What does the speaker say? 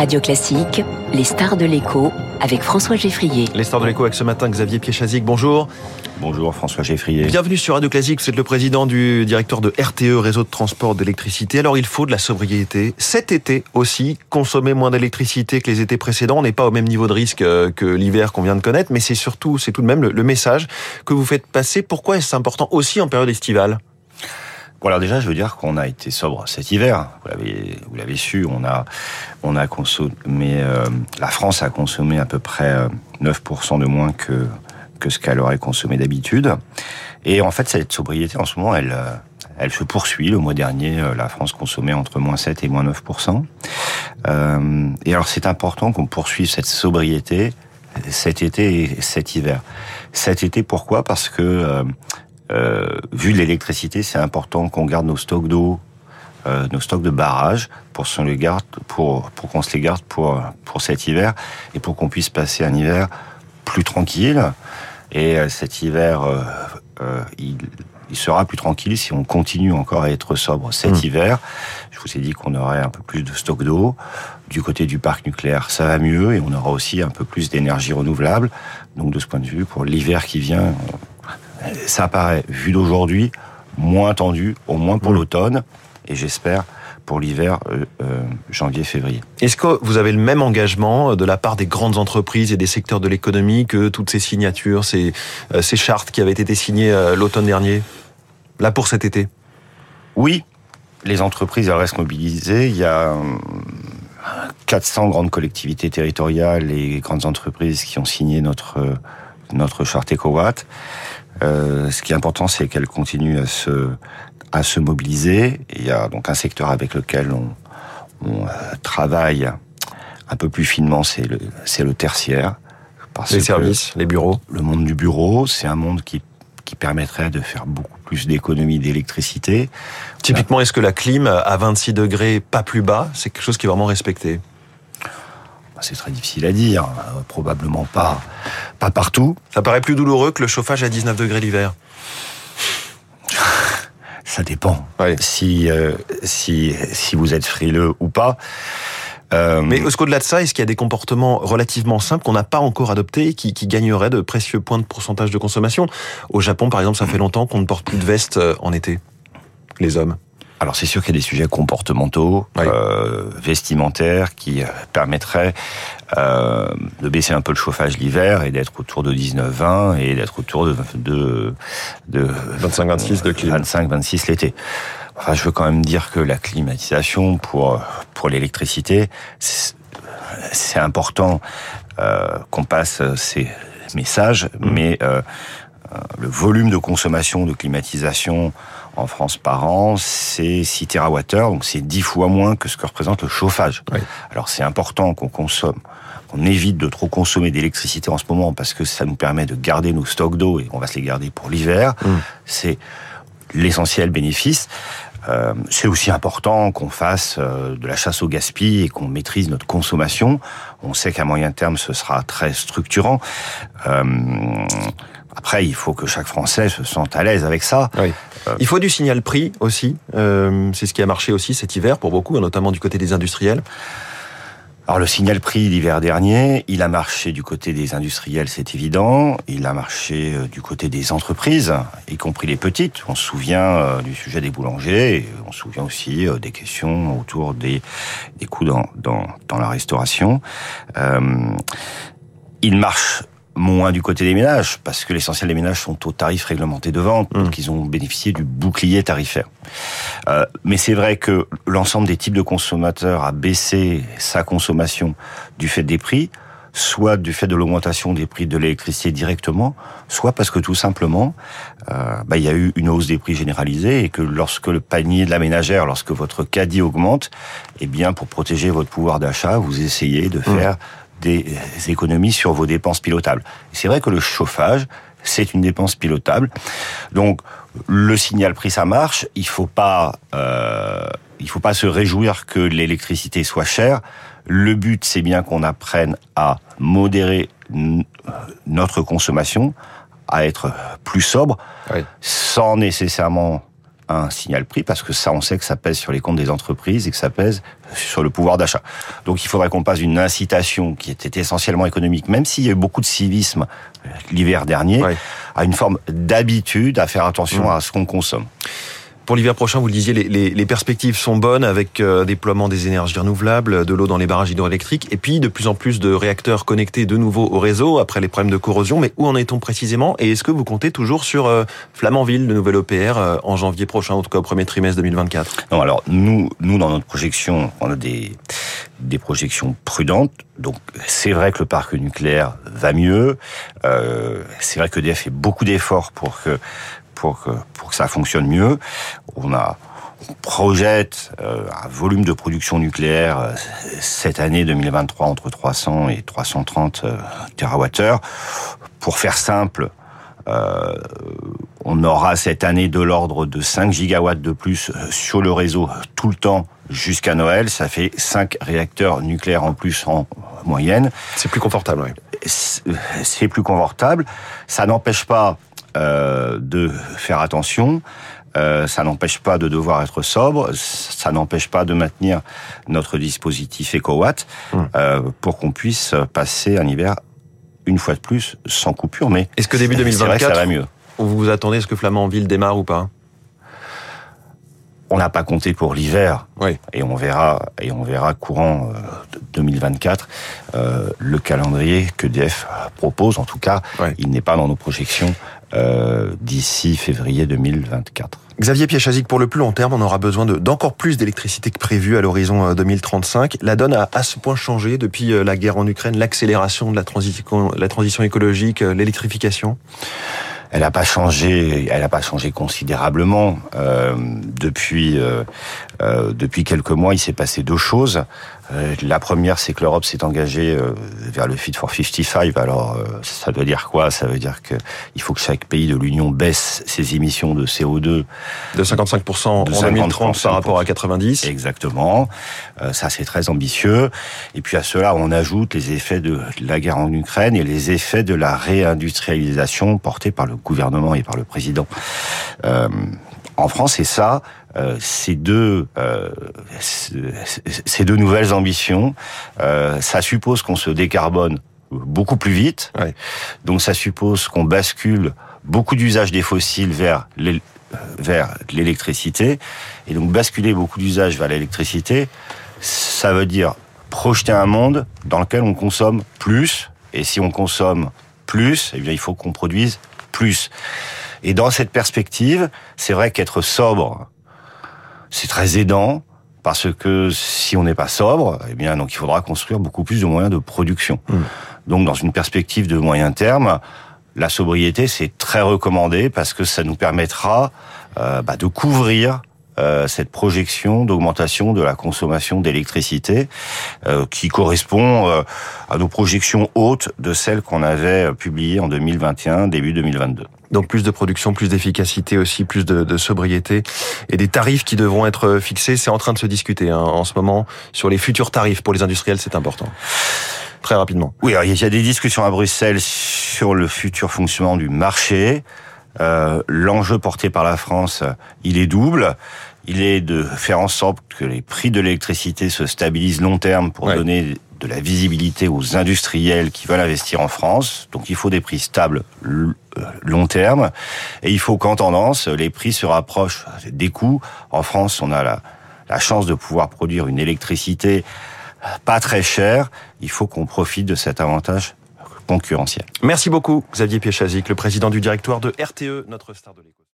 Radio Classique, les stars de l'écho avec François Geffrier. Les stars de l'écho avec ce matin Xavier Piechazic, bonjour. Bonjour François Geffrier. Bienvenue sur Radio Classique, vous êtes le président du directeur de RTE, Réseau de transport d'électricité. Alors il faut de la sobriété. Cet été aussi, consommer moins d'électricité que les étés précédents. On n'est pas au même niveau de risque euh, que l'hiver qu'on vient de connaître, mais c'est surtout, c'est tout de même le message que vous faites passer. Pourquoi est-ce important aussi en période estivale? Bon alors déjà, je veux dire qu'on a été sobre cet hiver. Vous l'avez, su, on a, on a consommé. Euh, la France a consommé à peu près 9% euh, de moins que que ce qu'elle aurait consommé d'habitude. Et en fait, cette sobriété en ce moment, elle, euh, elle se poursuit. Le mois dernier, la France consommait entre moins 7 et moins 9%. Euh, et alors, c'est important qu'on poursuive cette sobriété cet été et cet hiver. Cet été, pourquoi? Parce que euh, vu l'électricité, c'est important qu'on garde nos stocks d'eau, euh, nos stocks de barrage pour, se les garde, pour, pour qu'on se les garde pour, pour cet hiver et pour qu'on puisse passer un hiver plus tranquille. Et euh, cet hiver, il, il, sera plus tranquille si on continue encore à être sobre cet mmh. hiver. Je vous ai dit qu'on aurait un peu plus de stock d'eau. Du côté du parc nucléaire, ça va mieux et on aura aussi un peu plus d'énergie renouvelable. Donc de ce point de vue, pour l'hiver qui vient, ça paraît, vu d'aujourd'hui, moins tendu, au moins pour mm. l'automne, et j'espère pour l'hiver euh, euh, janvier-février. Est-ce que vous avez le même engagement de la part des grandes entreprises et des secteurs de l'économie que toutes ces signatures, ces, euh, ces chartes qui avaient été signées l'automne dernier, là pour cet été? Oui, les entreprises elles restent mobilisées. Il y a 400 grandes collectivités territoriales et grandes entreprises qui ont signé notre notre charte EcoWatt. Euh, ce qui est important, c'est qu'elle continue à se, à se mobiliser. Il y a donc un secteur avec lequel on, on euh, travaille un peu plus finement, c'est le, c'est le tertiaire. Parce les services, les bureaux. Le monde du bureau, c'est un monde qui, qui permettrait de faire beaucoup plus d'économies d'électricité. Typiquement, est-ce que la clim à 26 degrés, pas plus bas, c'est quelque chose qui est vraiment respecté? C'est très difficile à dire, euh, probablement pas, pas partout. Ça paraît plus douloureux que le chauffage à 19 degrés l'hiver. Ça dépend. Si, euh, si, si vous êtes frileux ou pas. Euh... Mais au-delà de ça, est-ce qu'il y a des comportements relativement simples qu'on n'a pas encore adoptés qui, qui gagneraient de précieux points de pourcentage de consommation? Au Japon, par exemple, ça fait longtemps qu'on ne porte plus de veste en été, les hommes. Alors c'est sûr qu'il y a des sujets comportementaux, euh, vestimentaires, qui euh, permettraient euh, de baisser un peu le chauffage l'hiver et d'être autour de 19-20 et d'être autour de, de, de 25-26 de clim. 25-26 l'été. Enfin, je veux quand même dire que la climatisation pour pour l'électricité, c'est important euh, qu'on passe ces messages, mmh. mais euh, le volume de consommation de climatisation en France par an, c'est 6 TWh, donc c'est 10 fois moins que ce que représente le chauffage. Alors c'est important qu'on consomme, qu'on évite de trop consommer d'électricité en ce moment parce que ça nous permet de garder nos stocks d'eau et on va se les garder pour l'hiver. Mm. C'est l'essentiel bénéfice. Euh, c'est aussi important qu'on fasse euh, de la chasse au gaspillage et qu'on maîtrise notre consommation. On sait qu'à moyen terme, ce sera très structurant. Euh, après, il faut que chaque Français se sente à l'aise avec ça. Oui. Euh, il faut du signal prix aussi. Euh, c'est ce qui a marché aussi cet hiver pour beaucoup, notamment du côté des industriels. Alors le signal prix l'hiver dernier, il a marché du côté des industriels, c'est évident. Il a marché euh, du côté des entreprises, y compris les petites. On se souvient du sujet des boulangers, et on se souvient aussi des questions autour des, des coûts dans, dans, dans la restauration. Euh, il marche moins du côté des ménages, parce que l'essentiel des ménages sont au tarif réglementé de vente, mmh. donc ils ont bénéficié du bouclier tarifaire. Euh, mais c'est vrai que l'ensemble des types de consommateurs a baissé sa consommation du fait des prix, soit du fait de l'augmentation des prix de l'électricité directement, soit parce que tout simplement, euh, bah, il y a eu une hausse des prix généralisée et que lorsque le panier de la ménagère, lorsque votre caddie augmente, eh bien pour protéger votre pouvoir d'achat, vous essayez de mmh. Des économies sur vos dépenses pilotables. C'est vrai que le chauffage, c'est une dépense pilotable. Donc, le signal prix, ça marche. Il faut pas, euh, il faut pas se réjouir que l'électricité soit chère. Le but, c'est bien qu'on apprenne à modérer notre consommation, à être plus sobre, sans nécessairement un signal prix parce que ça, on sait que ça pèse sur les comptes des entreprises et que ça pèse sur le pouvoir d'achat. Donc il faudrait qu'on passe d'une incitation qui était essentiellement économique, même s'il y a eu beaucoup de civisme l'hiver dernier, à une forme d'habitude à faire attention mmh. à ce qu'on consomme. Pour l'hiver prochain, vous le disiez, les, perspectives sont bonnes avec euh, déploiement des énergies renouvelables, de l'eau dans les barrages hydroélectriques et puis de plus en plus de réacteurs connectés de nouveau au réseau après les problèmes de corrosion. Mais où en est-on précisément Et est-ce que vous comptez toujours sur euh, Flamanville, le nouvel OPR, euh, en janvier prochain, en tout cas au premier trimestre 2024 Non, alors nous, nous dans notre projection, on a des, des projections prudentes. Donc c'est vrai que le parc nucléaire va mieux. C'est vrai que DF fait beaucoup d'efforts pour que pour que, pour que ça fonctionne mieux. On a on projette euh, un volume de production nucléaire euh, cette année 2023 entre 300 et 330 euh, TWh. Pour faire simple, euh, on aura cette année de l'ordre de 5 gigawatts de plus sur le réseau tout le temps jusqu'à Noël. Ça fait 5 réacteurs nucléaires en plus en moyenne. C'est plus confortable, oui. C'est plus confortable. Ça n'empêche pas euh, de faire attention. Euh, ça n'empêche pas de devoir être sobre, ça n'empêche pas de maintenir notre dispositif EcoWatt hum. euh, pour qu'on puisse passer un hiver une fois de plus sans coupure. Mais est-ce que début 2024, ça va mieux Vous vous attendez à ce que Flamanville démarre ou pas? On n'a pas compté pour l'hiver. Oui. Et on verra, et on verra courant 2024 euh, euh, le calendrier que DF propose. En tout cas, il n'est pas dans nos projections euh, d'ici février 2024. Xavier Piachazic, pour le plus long terme, on aura besoin d'encore plus d'électricité que prévu à l'horizon 2035. La donne a à ce point changé depuis la guerre en Ukraine, l'accélération de la transition, la transition écologique, l'électrification? Elle n'a pas changé, elle n'a pas changé considérablement euh, depuis euh, euh, depuis quelques mois. Il s'est passé deux choses. Euh, la première, c'est que l'Europe s'est engagée euh, vers le Fit for 55. Alors, euh, ça veut dire quoi? Ça veut dire que il faut que chaque pays de l'Union baisse ses émissions de CO2 de 55% en 2030 par rapport à 90. Exactement. ça, c'est très ambitieux. Et puis à cela, on ajoute les effets de la guerre en Ukraine et les effets de la réindustrialisation portée par le gouvernement et par le président en France. Et ça, euh, ces deux euh, ces deux nouvelles ambitions, euh, ça suppose qu'on se décarbone beaucoup plus vite. Donc ça suppose qu'on bascule beaucoup d'usages des fossiles vers vers l'électricité. Et donc basculer beaucoup d'usages vers l'électricité, ça veut dire projeter un monde dans lequel on consomme plus. Et si on consomme plus, eh bien il faut qu'on produise plus. Et dans cette perspective, c'est vrai qu'être sobre, c'est très aidant parce que si on n'est pas sobre, eh bien donc il faudra construire beaucoup plus de moyens de production. Mmh. Donc dans une perspective de moyen terme, la sobriété c'est très recommandé parce que ça nous permettra euh, bah, de couvrir euh, cette projection d'augmentation de la consommation d'électricité euh, qui correspond euh, à nos projections hautes de celles qu'on avait publiées en 2021, début 2022. Donc plus de production, plus d'efficacité aussi, plus de, de, sobriété et des tarifs qui devront être fixés. C'est en train de se discuter hein, en ce moment sur les futurs tarifs pour les industriels. C'est important. Très rapidement. Oui, alors, il y a des discussions à Bruxelles sur le futur fonctionnement du marché. Euh, L'enjeu porté par la France, il est double. Il est de faire en sorte que les prix de l'électricité se stabilisent long terme pour donner de la visibilité aux industriels qui veulent investir en France. Donc il faut des prix stables euh, long terme. Et il faut qu'en tendance, les prix se rapprochent des coûts. En France, on a la, chance de pouvoir produire une électricité pas très chère. Il faut qu'on profite de cet avantage concurrentiel. Merci beaucoup, Xavier Piechazic, le président du directoire de RTE, notre star de l'éco.